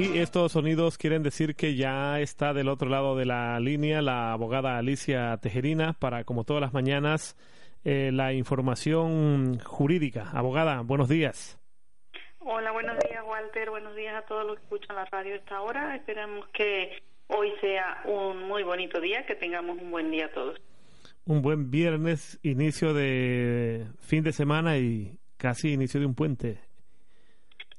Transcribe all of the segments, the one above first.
Y estos sonidos quieren decir que ya está del otro lado de la línea la abogada Alicia Tejerina para, como todas las mañanas, eh, la información jurídica. Abogada, buenos días. Hola, buenos días, Walter. Buenos días a todos los que escuchan la radio a esta hora. Esperamos que hoy sea un muy bonito día, que tengamos un buen día todos. Un buen viernes, inicio de fin de semana y casi inicio de un puente.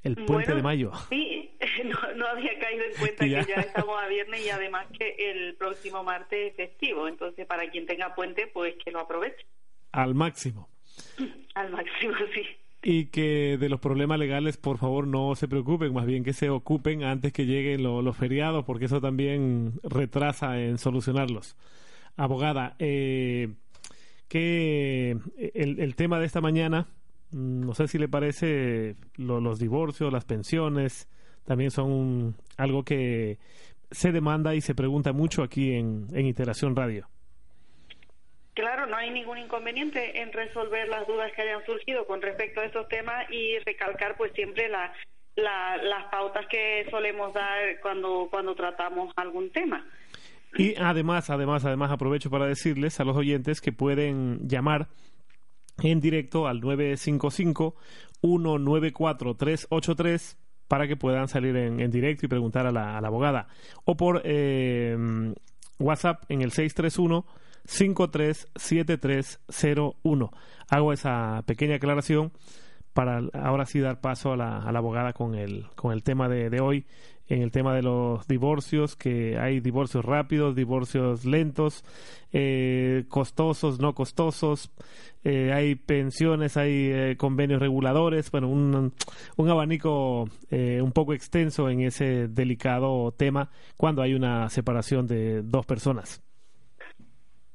El puente de mayo. Sí, no, había caído en cuenta que ya estamos a viernes y además que el próximo martes es festivo. Entonces, para quien tenga puente, pues que lo aproveche. Al máximo. Al máximo, sí. Y que de los problemas legales, por favor, no se preocupen, más bien que se ocupen antes que lleguen los feriados, porque eso también retrasa en solucionarlos. Abogada, eh, que el, el tema de esta mañana, no sé si le parece los divorcios, las pensiones, también son algo que se demanda y se pregunta mucho aquí en, en Iteración Radio. Claro, no hay ningún inconveniente en resolver las dudas que hayan surgido con respecto a estos temas y recalcar pues siempre la, las pautas que solemos dar cuando, cuando tratamos algún tema. Y además, además, además aprovecho para decirles a los oyentes que pueden llamar en directo al 955 194 383 para que puedan salir en, directo y preguntar a la, abogada. O por eh, WhatsApp en el 631 537301. Hago esa pequeña aclaración para ahora sí dar paso a la, a la abogada con el, con el tema de, de hoy en el tema de los divorcios, que hay divorcios rápidos, divorcios lentos, eh, costosos, no costosos, eh, hay pensiones, hay eh, convenios reguladores, bueno, un, un abanico un poco extenso en ese delicado tema cuando hay una separación de dos personas.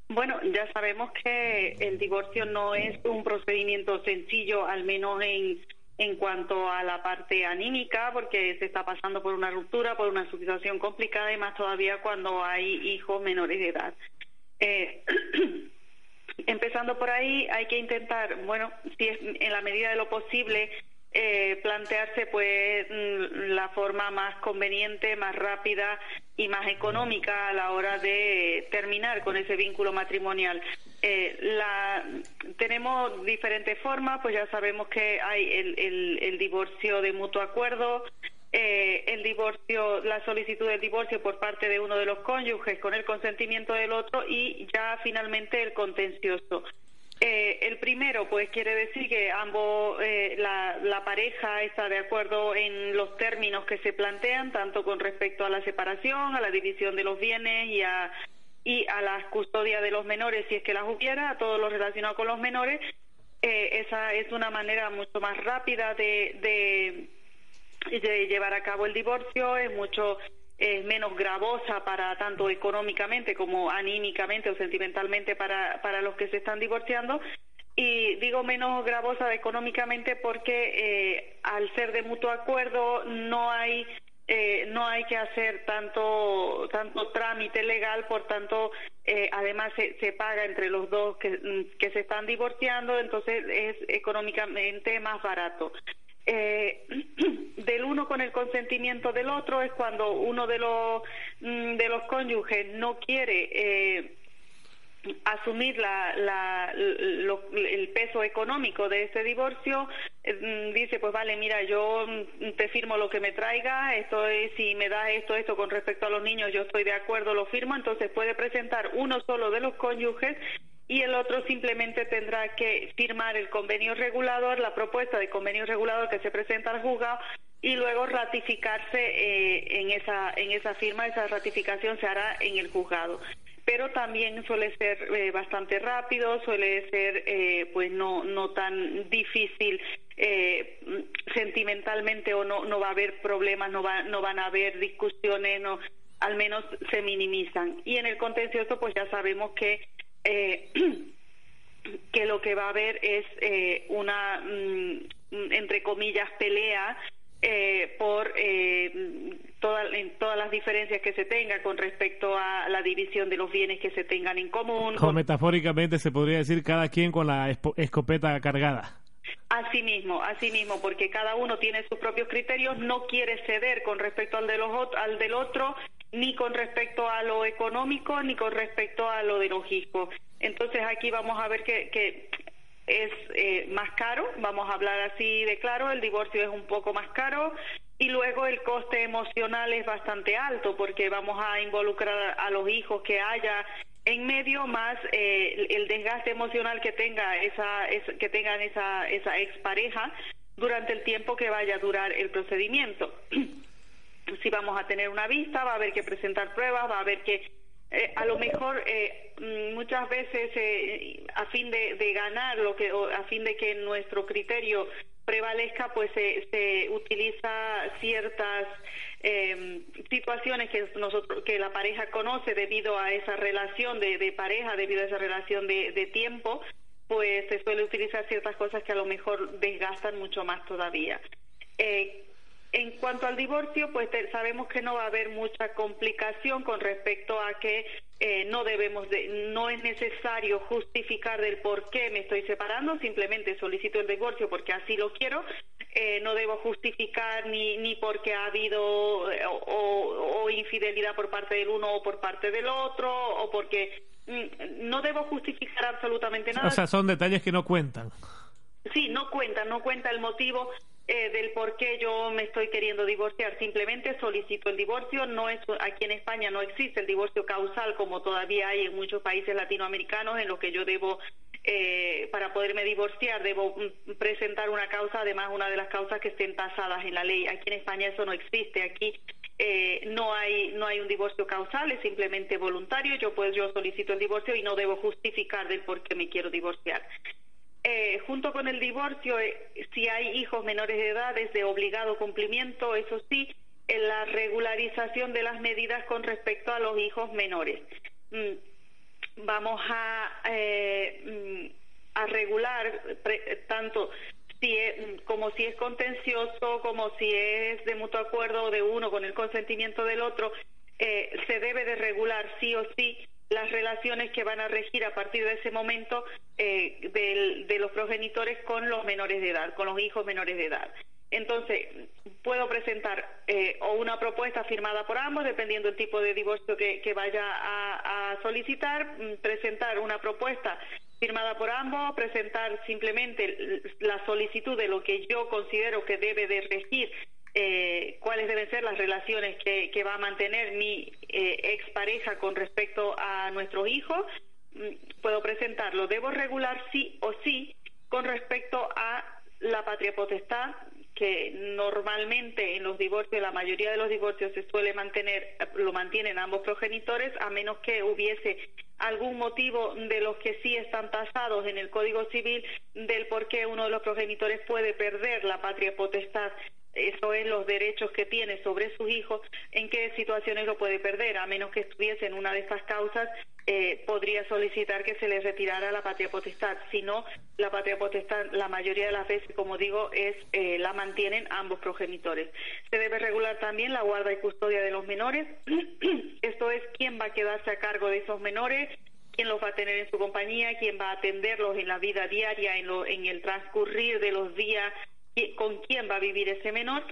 Bueno, ya sabemos que el divorcio no es un procedimiento sencillo, al menos en en cuanto a la parte anímica, porque se está pasando por una ruptura, por una situación complicada y más todavía cuando hay hijos menores de edad. Eh, empezando por ahí, hay que intentar, bueno, si es en la medida de lo posible, eh, plantearse pues mm, la forma más conveniente, más rápida y más económica a la hora de terminar con ese vínculo matrimonial. Eh, la, tenemos diferentes formas, pues ya sabemos que hay el, el, divorcio de mutuo acuerdo, eh, el divorcio, la solicitud de divorcio por parte de uno de los cónyuges con el consentimiento del otro y ya finalmente el contencioso. Eh, el primero, pues quiere decir que ambos, eh, la, pareja está de acuerdo en los términos que se plantean, tanto con respecto a la separación, a la división de los bienes y a, y a la custodia de los menores, si es que las hubiera, a todo lo relacionado con los menores. Eh, esa es una manera mucho más rápida de llevar a cabo el divorcio, es mucho es menos gravosa para tanto económicamente como anímicamente o sentimentalmente para, para los que se están divorciando. Y digo menos gravosa económicamente porque eh, al ser de mutuo acuerdo no hay eh, no hay que hacer tanto tanto trámite legal, por tanto, eh, además se, paga entre los dos que, que se están divorciando, entonces es económicamente más barato. Eh, del uno con el consentimiento del otro es cuando uno de los mm, de los cónyuges no quiere eh, asumir la, la, el peso económico de ese divorcio, eh, mm, dice, pues vale, mira, yo mm, te firmo lo que me traiga, esto es, si me da esto, esto con respecto a los niños, yo estoy de acuerdo, lo firmo, entonces puede presentar uno solo de los cónyuges y el otro simplemente tendrá que firmar el convenio regulador, la propuesta de convenio regulador que se presenta al juzgado y luego ratificarse eh, en esa en esa firma, esa ratificación se hará en el juzgado. Pero también suele ser eh, bastante rápido, suele ser eh, pues no no tan difícil sentimentalmente o no no va a haber problemas, no va no van a haber discusiones, no al menos se minimizan. Y en el contencioso pues ya sabemos que eh, que lo que va a haber es eh, una, mm, entre comillas, pelea eh, por todas las diferencias que se tenga con respecto a la división de los bienes que se tengan en común. metafóricamente se podría decir cada quien con la escopeta cargada. Así mismo, así mismo, porque cada uno tiene sus propios criterios, no quiere ceder con respecto al, de los, al del otro, ni con respecto a lo económico, ni con respecto a lo de. Entonces aquí vamos a ver que, que es eh, más caro, vamos a hablar así de claro, el divorcio es un poco más caro y luego el coste emocional es bastante alto porque vamos a involucrar a los hijos que haya en medio más eh, el desgaste emocional que tenga esa, que tengan esa esa expareja durante el tiempo que vaya a durar el procedimiento. si vamos a tener una vista, va a haber que presentar pruebas, va a haber que eh, a lo mejor eh, muchas veces eh, a fin de, ganar lo que a fin de que nuestro criterio prevalezca pues se utiliza ciertas em, situaciones que nosotros que la pareja conoce debido a esa relación de, pareja debido a esa relación de, de tiempo pues se suele utilizar ciertas cosas que a lo mejor desgastan mucho más todavía. Eh, en cuanto al divorcio, pues sabemos que no va a haber mucha complicación con respecto a que eh, no debemos, de, no es necesario justificar del por qué me estoy separando, simplemente solicito el divorcio porque así lo quiero. Eh, no debo justificar ni, ni porque ha habido eh, o, o, infidelidad por parte del uno o por parte del otro o porque mm, no debo justificar absolutamente nada. O sea, son detalles que no cuentan. Sí, no cuentan, no cuenta el motivo eh, del por qué yo me estoy queriendo divorciar. Simplemente solicito el divorcio. No es aquí en España no existe el divorcio causal como todavía hay en muchos países latinoamericanos en los que yo debo eh, para poderme divorciar debo mm, presentar una causa, además una de las causas que estén tasadas en la ley. Aquí en España eso no existe. Aquí eh, no hay no hay un divorcio causal, es simplemente voluntario. Yo pues yo solicito el divorcio y no debo justificar del por qué me quiero divorciar. Eh, junto con el divorcio, eh, si hay hijos menores de edad, es de obligado cumplimiento, eso sí, en la regularización de las medidas con respecto a los hijos menores. Mm, vamos a, eh, mm, a regular tanto si es, como si es contencioso, como si es de mutuo acuerdo de uno con el consentimiento del otro, se debe de regular sí o sí las relaciones que van a regir a partir de ese momento eh, de los progenitores con los menores de edad, con los hijos menores de edad. Entonces, puedo presentar eh, o una propuesta firmada por ambos, dependiendo del tipo de divorcio que, vaya a, solicitar, mm, presentar una propuesta firmada por ambos, presentar simplemente la solicitud de lo que yo considero que debe de regir eh, cuáles deben ser las relaciones que, va a mantener mi eh, expareja con respecto a nuestros hijos, mm, puedo presentarlo. Debo regular sí o sí con respecto a la patria potestad, que normalmente en los divorcios, la mayoría de los divorcios se suele mantener, lo mantienen ambos progenitores, a menos que hubiese algún motivo de los que sí están tasados en el Código Civil del por qué uno de los progenitores puede perder la patria potestad eso es los derechos que tiene sobre sus hijos, en qué situaciones lo puede perder, a menos que estuviese en una de estas causas, eh, podría solicitar que se le retirara la patria potestad. Si no, la patria potestad, la mayoría de las veces, como digo, es eh, la mantienen ambos progenitores. Se debe regular también la guarda y custodia de los menores. Esto es quién va a quedarse a cargo de esos menores, quién los va a tener en su compañía, quién va a atenderlos en la vida diaria, en, lo, en el transcurrir de los días con quién va a vivir ese menor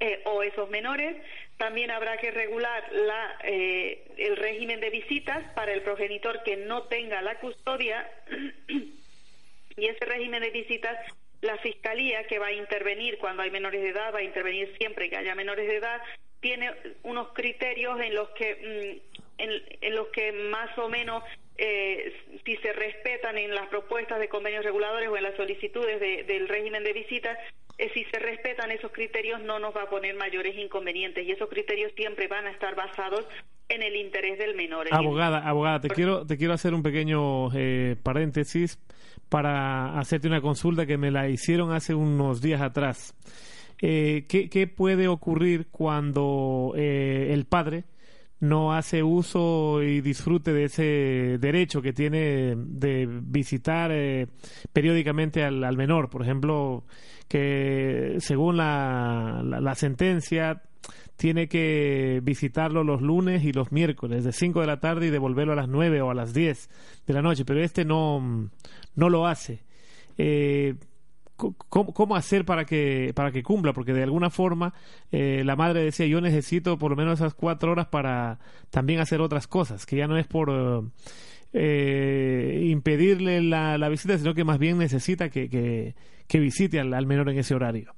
eh, o esos menores. También habrá que regular la, eh, el régimen de visitas para el progenitor que no tenga la custodia y ese régimen de visitas la fiscalía que va a intervenir cuando hay menores de edad va a intervenir siempre que haya menores de edad tiene unos criterios en los que mm, en, los que más o menos eh, si se respetan en las propuestas de convenios reguladores o en las solicitudes del régimen de visitas, eh, si se respetan esos criterios no nos va a poner mayores inconvenientes y esos criterios siempre van a estar basados en el interés del menor. Abogada, abogada, te quiero te quiero hacer un pequeño eh, paréntesis para hacerte una consulta que me la hicieron hace unos días atrás. ¿qué, ¿Qué puede ocurrir cuando el padre no hace uso y disfrute de ese derecho que tiene de visitar eh, periódicamente al, menor. Por ejemplo, que según la, la, sentencia tiene que visitarlo los lunes y los miércoles de 5 de la tarde y devolverlo a las 9 o a las 10 de la noche, pero este no, no lo hace. Eh, cómo, hacer para que para que cumpla porque de alguna forma eh, la madre decía yo necesito por lo menos esas cuatro horas para también hacer otras cosas que ya no es por eh, impedirle la, la, visita sino que más bien necesita que, que, visite al, menor en ese horario.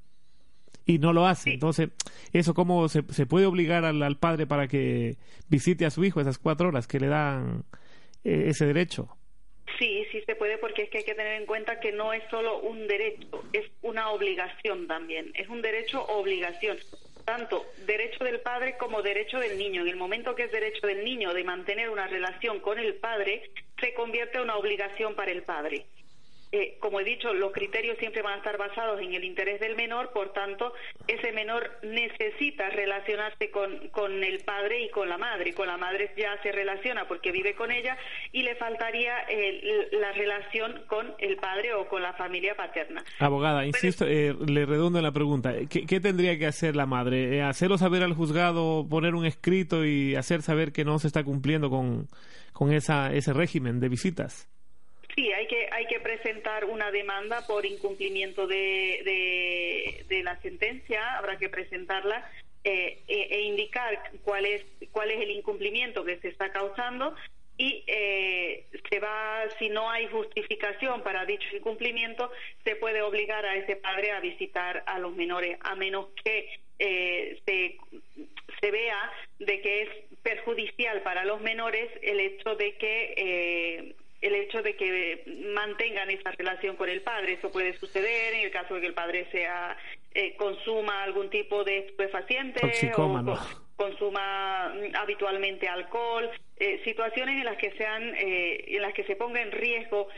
Y no lo hace. Entonces eso cómo se, se puede obligar al, al, padre para que visite a su hijo esas cuatro horas que le dan eh, ese derecho Sí, sí se puede porque es que hay que tener en cuenta que no es solo un derecho, es una obligación también. Es un derecho obligación. Tanto derecho del padre como derecho del niño. En el momento que es derecho del niño de mantener una relación con el padre, se convierte en una obligación para el padre. Eh, como he dicho, los criterios siempre van a estar basados en el interés del menor, por tanto, ese menor necesita relacionarse con, con el padre y con la madre. Con la madre ya se relaciona porque vive con ella y le faltaría eh, la relación con el padre o con la familia paterna. Abogada, insisto, eh, le redondo la pregunta. ¿Qué, tendría que hacer la madre? ¿Hacerlo saber al juzgado, poner un escrito y hacer saber que no se está cumpliendo con, con esa, ese régimen de visitas? Sí, hay que, hay que presentar una demanda por incumplimiento de, de, la sentencia, habrá que presentarla eh, e, e, indicar cuál es, cuál es el incumplimiento que se está causando y eh, se va, si no hay justificación para dicho incumplimiento, se puede obligar a ese padre a visitar a los menores, a menos que eh, se, se vea de que es perjudicial para los menores el hecho de que eh, el hecho de que mantengan esa relación con el padre. Eso puede suceder en el caso de que el padre sea eh, consuma algún tipo de estupefaciente o consuma mm, habitualmente alcohol, eh, situaciones en las que sean eh, en las que se ponga en riesgo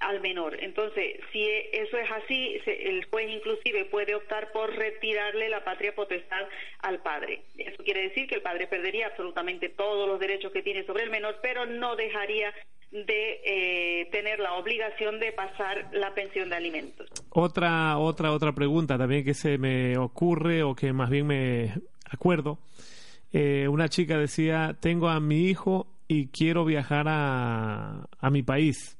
al menor. Entonces, si eso es así, el juez inclusive puede optar por retirarle la patria potestad al padre. Eso quiere decir que el padre perdería absolutamente todos los derechos que tiene sobre el menor, pero no dejaría de eh, tener la obligación de pasar la pensión de alimentos. Otra, otra, otra pregunta también que se me ocurre o que más bien me acuerdo. Eh, una chica decía, tengo a mi hijo y quiero viajar a, a mi país,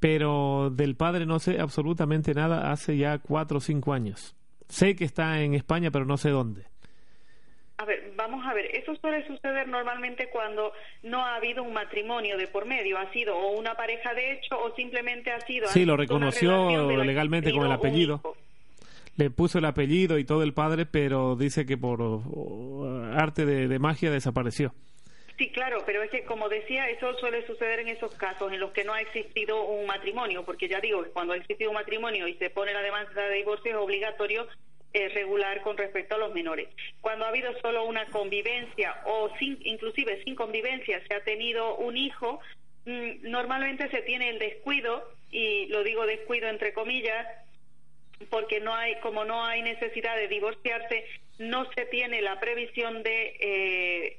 pero del padre no sé absolutamente nada hace ya cuatro o cinco años. Sé que está en España, pero no sé dónde. A ver, vamos a ver, eso suele suceder normalmente cuando no ha habido un matrimonio de por medio, ha sido o una pareja de hecho o simplemente ha sido... Sí, lo reconoció legalmente con el apellido. Le puso el apellido y todo el padre, pero dice que por arte de, magia desapareció. Sí, claro, pero es que como decía, eso suele suceder en esos casos en los que no ha existido un matrimonio, porque ya digo cuando ha existido un matrimonio y se pone la demanda de divorcio es obligatorio eh, regular con respecto a los menores. Cuando ha habido solo una convivencia o sin, inclusive sin convivencia se ha tenido un hijo, mm, normalmente se tiene el descuido, y lo digo descuido entre comillas, porque no hay, como no hay necesidad de divorciarse, no se tiene la previsión de, eh,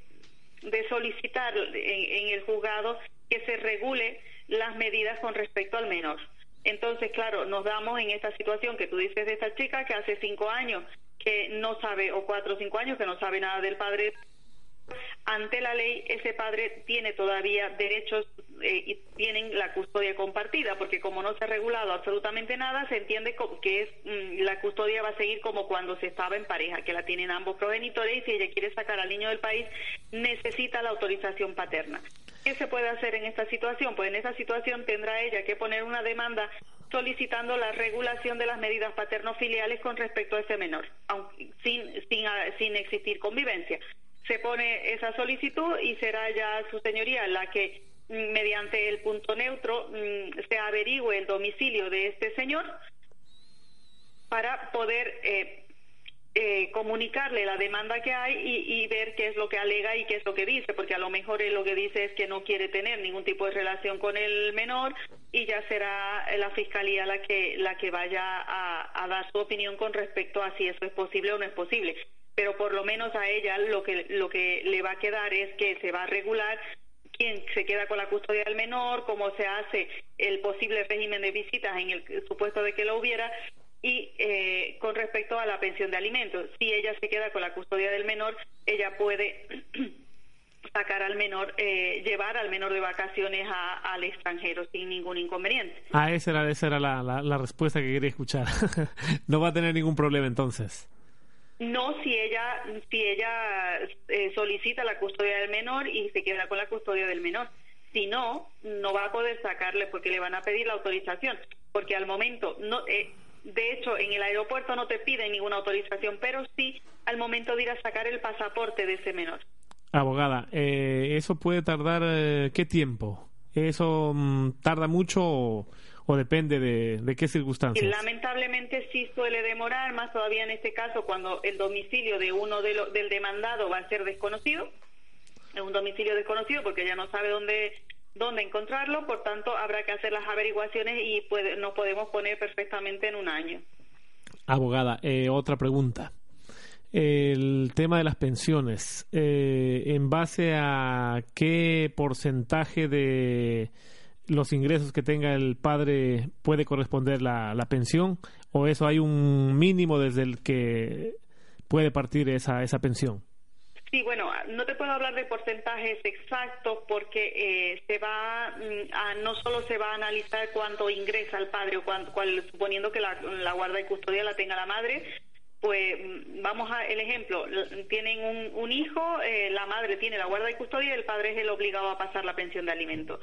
de solicitar en el juzgado que se regule las medidas con respecto al menor. Entonces, claro, nos damos en esta situación que tú dices de esta chica que hace cinco años que no sabe, o cuatro o cinco años que no sabe nada del padre. Ante la ley, ese padre tiene todavía derechos eh, y tienen la custodia compartida, porque como no se ha regulado absolutamente nada, se entiende que es mm, la custodia va a seguir como cuando se estaba en pareja, que la tienen ambos progenitores y si ella quiere sacar al niño del país, necesita la autorización paterna. ¿Qué se puede hacer en esta situación? Pues en esa situación tendrá ella que poner una demanda solicitando la regulación de las medidas paterno-filiales con respecto a ese menor, sin, sin, sin existir convivencia. Se pone esa solicitud y será ya su señoría la que mm, mediante el punto neutro mm, se averigüe el domicilio de este señor para poder eh, eh, comunicarle la demanda que hay y, ver qué es lo que alega y qué es lo que dice, porque a lo mejor él lo que dice es que no quiere tener ningún tipo de relación con el menor y ya será la fiscalía la que la que vaya a, dar su opinión con respecto a si eso es posible o no es posible. Pero por lo menos a ella lo que lo que le va a quedar es que se va a regular quién se queda con la custodia del menor, cómo se hace el posible régimen de visitas en el supuesto de que lo hubiera y eh, con respecto a la pensión de alimentos, si ella se queda con la custodia del menor, ella puede sacar al menor, eh, llevar al menor de vacaciones al extranjero sin ningún inconveniente. Ah, esa era, esa era la, la, respuesta que quería escuchar. no va a tener ningún problema entonces. No, si ella, si ella eh, solicita la custodia del menor y se queda con la custodia del menor. Si no, no va a poder sacarle porque le van a pedir la autorización. Porque al momento, no, eh, de hecho, en el aeropuerto no te piden ninguna autorización, pero sí al momento de ir a sacar el pasaporte de ese menor. Abogada, eh, ¿eso puede tardar eh, qué tiempo? ¿Eso mm, tarda mucho o, depende de, qué circunstancias? Lamentablemente sí suele demorar, más todavía en este caso cuando el domicilio de uno de del demandado va a ser desconocido, es un domicilio desconocido porque ya no sabe dónde dónde encontrarlo, por tanto habrá que hacer las averiguaciones y puede, nos podemos poner perfectamente en un año. Abogada, eh, otra pregunta el tema de las pensiones. Eh, ¿En base a qué porcentaje de los ingresos que tenga el padre puede corresponder la, la pensión? ¿O eso hay un mínimo desde el que puede partir esa, esa pensión? Sí, bueno, no te puedo hablar de porcentajes exactos porque eh, se va mm, a, no solo se va a analizar cuánto ingresa el padre o cuánto, suponiendo que la, guarda y custodia la tenga la madre, pues mm, vamos a el ejemplo, tienen un, hijo, eh, la madre tiene la guarda y custodia y el padre es el obligado a pasar la pensión de alimentos.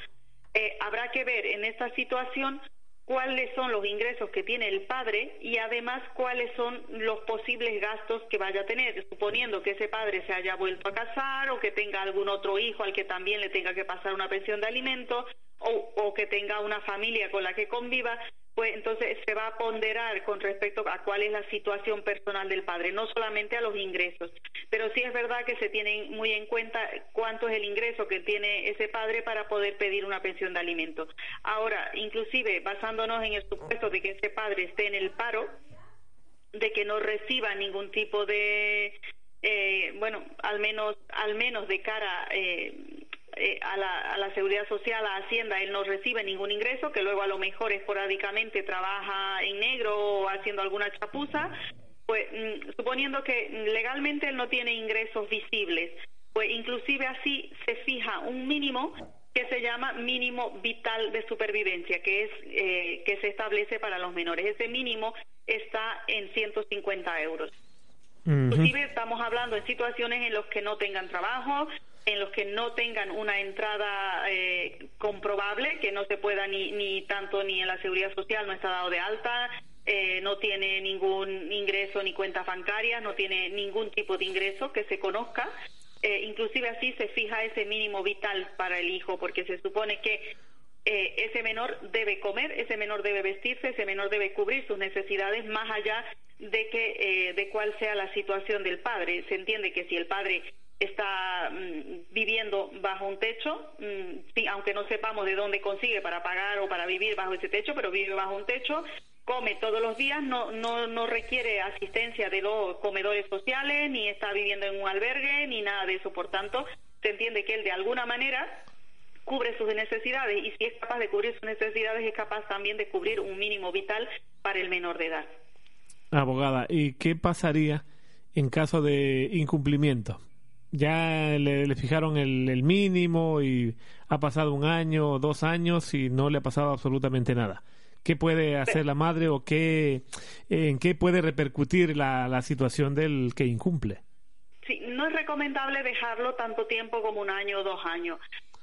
Eh, habrá que ver en esta situación cuáles son los ingresos que tiene el padre y además cuáles son los posibles gastos que vaya a tener, suponiendo que ese padre se haya vuelto a casar o que tenga algún otro hijo al que también le tenga que pasar una pensión de alimentos o, o que tenga una familia con la que conviva, pues entonces se va a ponderar con respecto a cuál es la situación personal del padre, no solamente a los ingresos, pero sí es verdad que se tiene muy en cuenta cuánto es el ingreso que tiene ese padre para poder pedir una pensión de alimentos. Ahora, inclusive basándonos en el supuesto de que ese padre esté en el paro, de que no reciba ningún tipo de eh, bueno, al menos, al menos de cara eh, eh, a, la, seguridad social, a Hacienda, él no recibe ningún ingreso, que luego a lo mejor esporádicamente trabaja en negro o haciendo alguna chapuza, pues mm, suponiendo que legalmente él no tiene ingresos visibles, pues inclusive así se fija un mínimo que se llama mínimo vital de supervivencia, que es eh, que se establece para los menores. Ese mínimo está en 150 euros. Inclusive estamos hablando de situaciones en las que no tengan trabajo, en los que no tengan una entrada eh, comprobable, que no se pueda ni, ni tanto ni en la seguridad social, no está dado de alta, eh, no tiene ningún ingreso ni cuentas bancarias, no tiene ningún tipo de ingreso que se conozca. Eh, inclusive así se fija ese mínimo vital para el hijo, porque se supone que ese menor debe comer, ese menor debe vestirse, ese menor debe cubrir sus necesidades más allá de que de cuál sea la situación del padre. Se entiende que si el padre está mm, viviendo bajo un techo, mm, aunque no sepamos de dónde consigue para pagar o para vivir bajo ese techo, pero vive bajo un techo, come todos los días, no, no, no requiere asistencia de los comedores sociales, ni está viviendo en un albergue, ni nada de eso. Por tanto, se entiende que él de alguna manera cubre sus necesidades y si es capaz de cubrir sus necesidades es capaz también de cubrir un mínimo vital para el menor de edad. Abogada, ¿y qué pasaría en caso de incumplimiento? Ya le, fijaron el, mínimo y ha pasado un año o dos años y no le ha pasado absolutamente nada. ¿Qué puede hacer la madre o qué, en qué puede repercutir la, la situación del que incumple? Sí, no es recomendable dejarlo tanto tiempo como un año o dos años.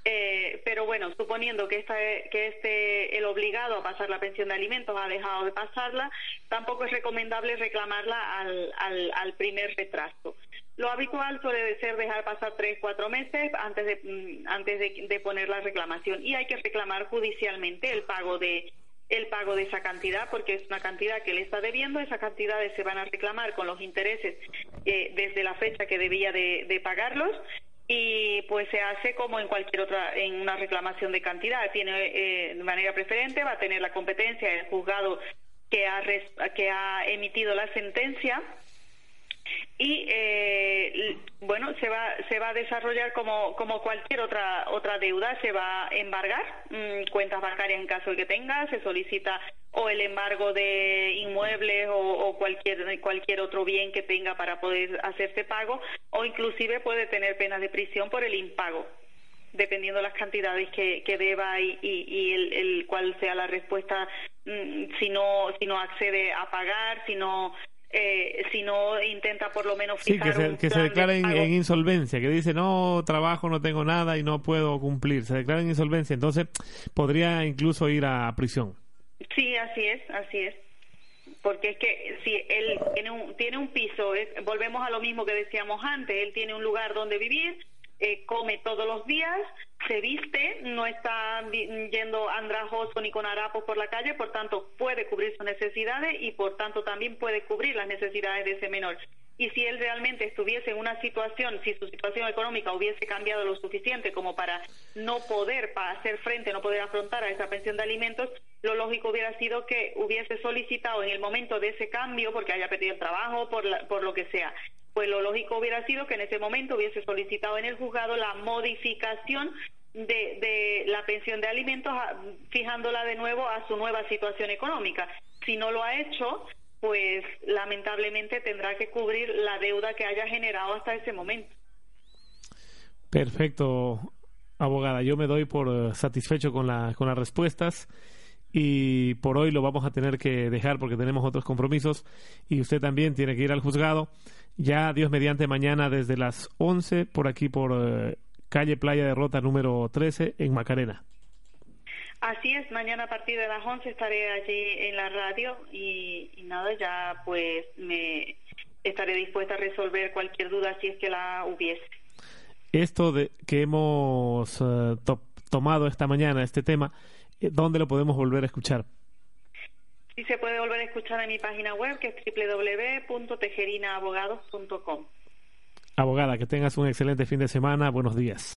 Eh, pero bueno, suponiendo que, esta, que este, el obligado a pasar la pensión de alimentos ha dejado de pasarla, tampoco es recomendable reclamarla al, al, al primer retraso. Lo habitual suele ser dejar pasar tres, cuatro meses antes de, mm, antes de, poner la reclamación. Y hay que reclamar judicialmente el pago de el pago de esa cantidad porque es una cantidad que le está debiendo, esas cantidades se van a reclamar con los intereses eh, desde la fecha que debía de, pagarlos. Y pues se hace como en cualquier otra en una reclamación de cantidad. Tiene eh, de manera preferente va a tener la competencia el juzgado que ha que ha emitido la sentencia y eh, bueno se va se va a desarrollar como como cualquier otra otra deuda se va a embargar mm, cuentas bancarias en caso de que tenga se solicita o el embargo de inmuebles o, o, cualquier cualquier otro bien que tenga para poder hacerse pago o inclusive puede tener penas de prisión por el impago dependiendo las cantidades que, que deba y, y, el, el, cuál sea la respuesta mm, si no si no accede a pagar si no eh, si no intenta por lo menos fijar sí, que se, que se declara en, insolvencia, que dice no trabajo, no tengo nada y no puedo cumplir, se declara en insolvencia, entonces podría incluso ir a prisión. Sí, así es, así es. Porque es que si él tiene un, tiene un piso, volvemos a lo mismo que decíamos antes, él tiene un lugar donde vivir, eh, come todos los días, se viste, no está yendo andrajoso ni con harapos por la calle, por tanto puede cubrir sus necesidades y por tanto también puede cubrir las necesidades de ese menor. Y si él realmente estuviese en una situación, si su situación económica hubiese cambiado lo suficiente como para no poder para hacer frente, no poder afrontar a esa pensión de alimentos, lo lógico hubiera sido que hubiese solicitado en el momento de ese cambio, porque haya perdido el trabajo, por, por lo que sea, pues lo lógico hubiera sido que en ese momento hubiese solicitado en el juzgado la modificación de, de, la pensión de alimentos, fijándola de nuevo a su nueva situación económica. Si no lo ha hecho, pues lamentablemente tendrá que cubrir la deuda que haya generado hasta ese momento. Perfecto, abogada. Yo me doy por eh, satisfecho con, la, con las respuestas y por hoy lo vamos a tener que dejar porque tenemos otros compromisos y usted también tiene que ir al juzgado. Ya Dios mediante mañana desde las 11 por aquí por eh, calle Playa de Rota número 13 en Macarena. Así es, mañana a partir de las 11 estaré allí en la radio y, nada, ya pues me estaré dispuesta a resolver cualquier duda si es que la hubiese. Esto de que hemos eh, tomado esta mañana, este tema, ¿dónde lo podemos volver a escuchar? Sí, se puede volver a escuchar en mi página web que es www.tejerinabogados.com. Abogada, que tengas un excelente fin de semana. Buenos días.